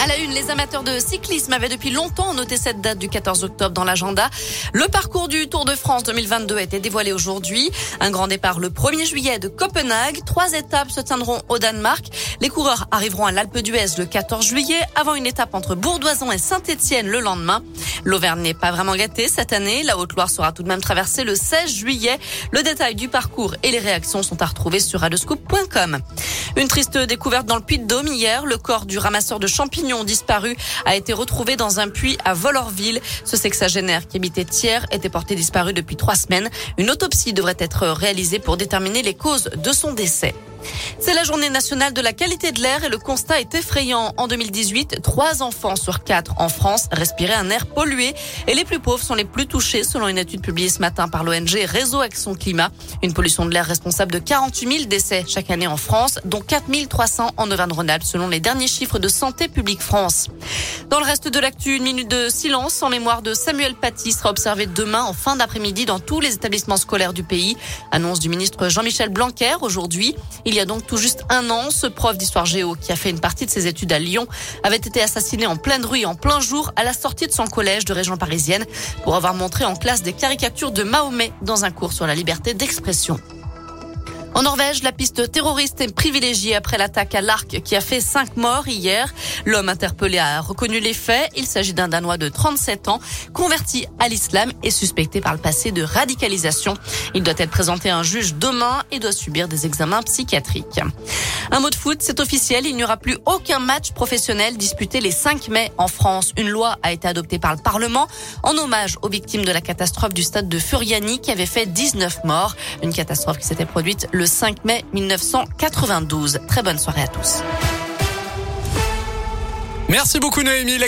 À la une, les amateurs de cyclisme avaient depuis longtemps noté cette date du 14 octobre dans l'agenda. Le parcours du Tour de France 2022 a été dévoilé aujourd'hui. Un grand départ le 1er juillet de Copenhague. Trois étapes se tiendront au Danemark. Les coureurs arriveront à l'Alpe d'Huez le 14 juillet avant une étape entre Bourdoison et Saint-Étienne le lendemain. L'Auvergne n'est pas vraiment gâtée cette année. La Haute-Loire sera tout de même traversée le 16 juillet. Le détail du parcours et les réactions sont à retrouver sur radescoop.com. Une triste découverte dans le Puy-de-Dôme. Le corps du ramasseur de champignons disparu a été retrouvé dans un puits à Volorville. Ce sexagénaire qui habitait Thiers était porté disparu depuis trois semaines. Une autopsie devrait être réalisée pour déterminer les causes de son décès. C'est la journée nationale de la qualité de l'air et le constat est effrayant. En 2018, trois enfants sur quatre en France respiraient un air pollué et les plus pauvres sont les plus touchés selon une étude publiée ce matin par l'ONG Réseau Action Climat. Une pollution de l'air responsable de 48 000 décès chaque année en France, dont 4 300 en Auvergne-Rhône-Alpes selon les derniers chiffres de Santé publique France. Dans le reste de l'actu, une minute de silence en mémoire de Samuel Paty sera observée demain en fin d'après-midi dans tous les établissements scolaires du pays. Annonce du ministre Jean-Michel Blanquer aujourd'hui. Il y a donc tout juste un an, ce prof d'histoire géo qui a fait une partie de ses études à Lyon avait été assassiné en pleine rue en plein jour à la sortie de son collège de région parisienne pour avoir montré en classe des caricatures de Mahomet dans un cours sur la liberté d'expression. En Norvège, la piste terroriste est privilégiée après l'attaque à l'arc qui a fait cinq morts hier. L'homme interpellé a reconnu les faits. Il s'agit d'un Danois de 37 ans, converti à l'islam et suspecté par le passé de radicalisation. Il doit être présenté à un juge demain et doit subir des examens psychiatriques. Un mot de foot, c'est officiel, il n'y aura plus aucun match professionnel disputé les 5 mai en France. Une loi a été adoptée par le Parlement en hommage aux victimes de la catastrophe du stade de Furiani qui avait fait 19 morts. Une catastrophe qui s'était produite le 5 mai 1992. Très bonne soirée à tous. Merci beaucoup Noémie.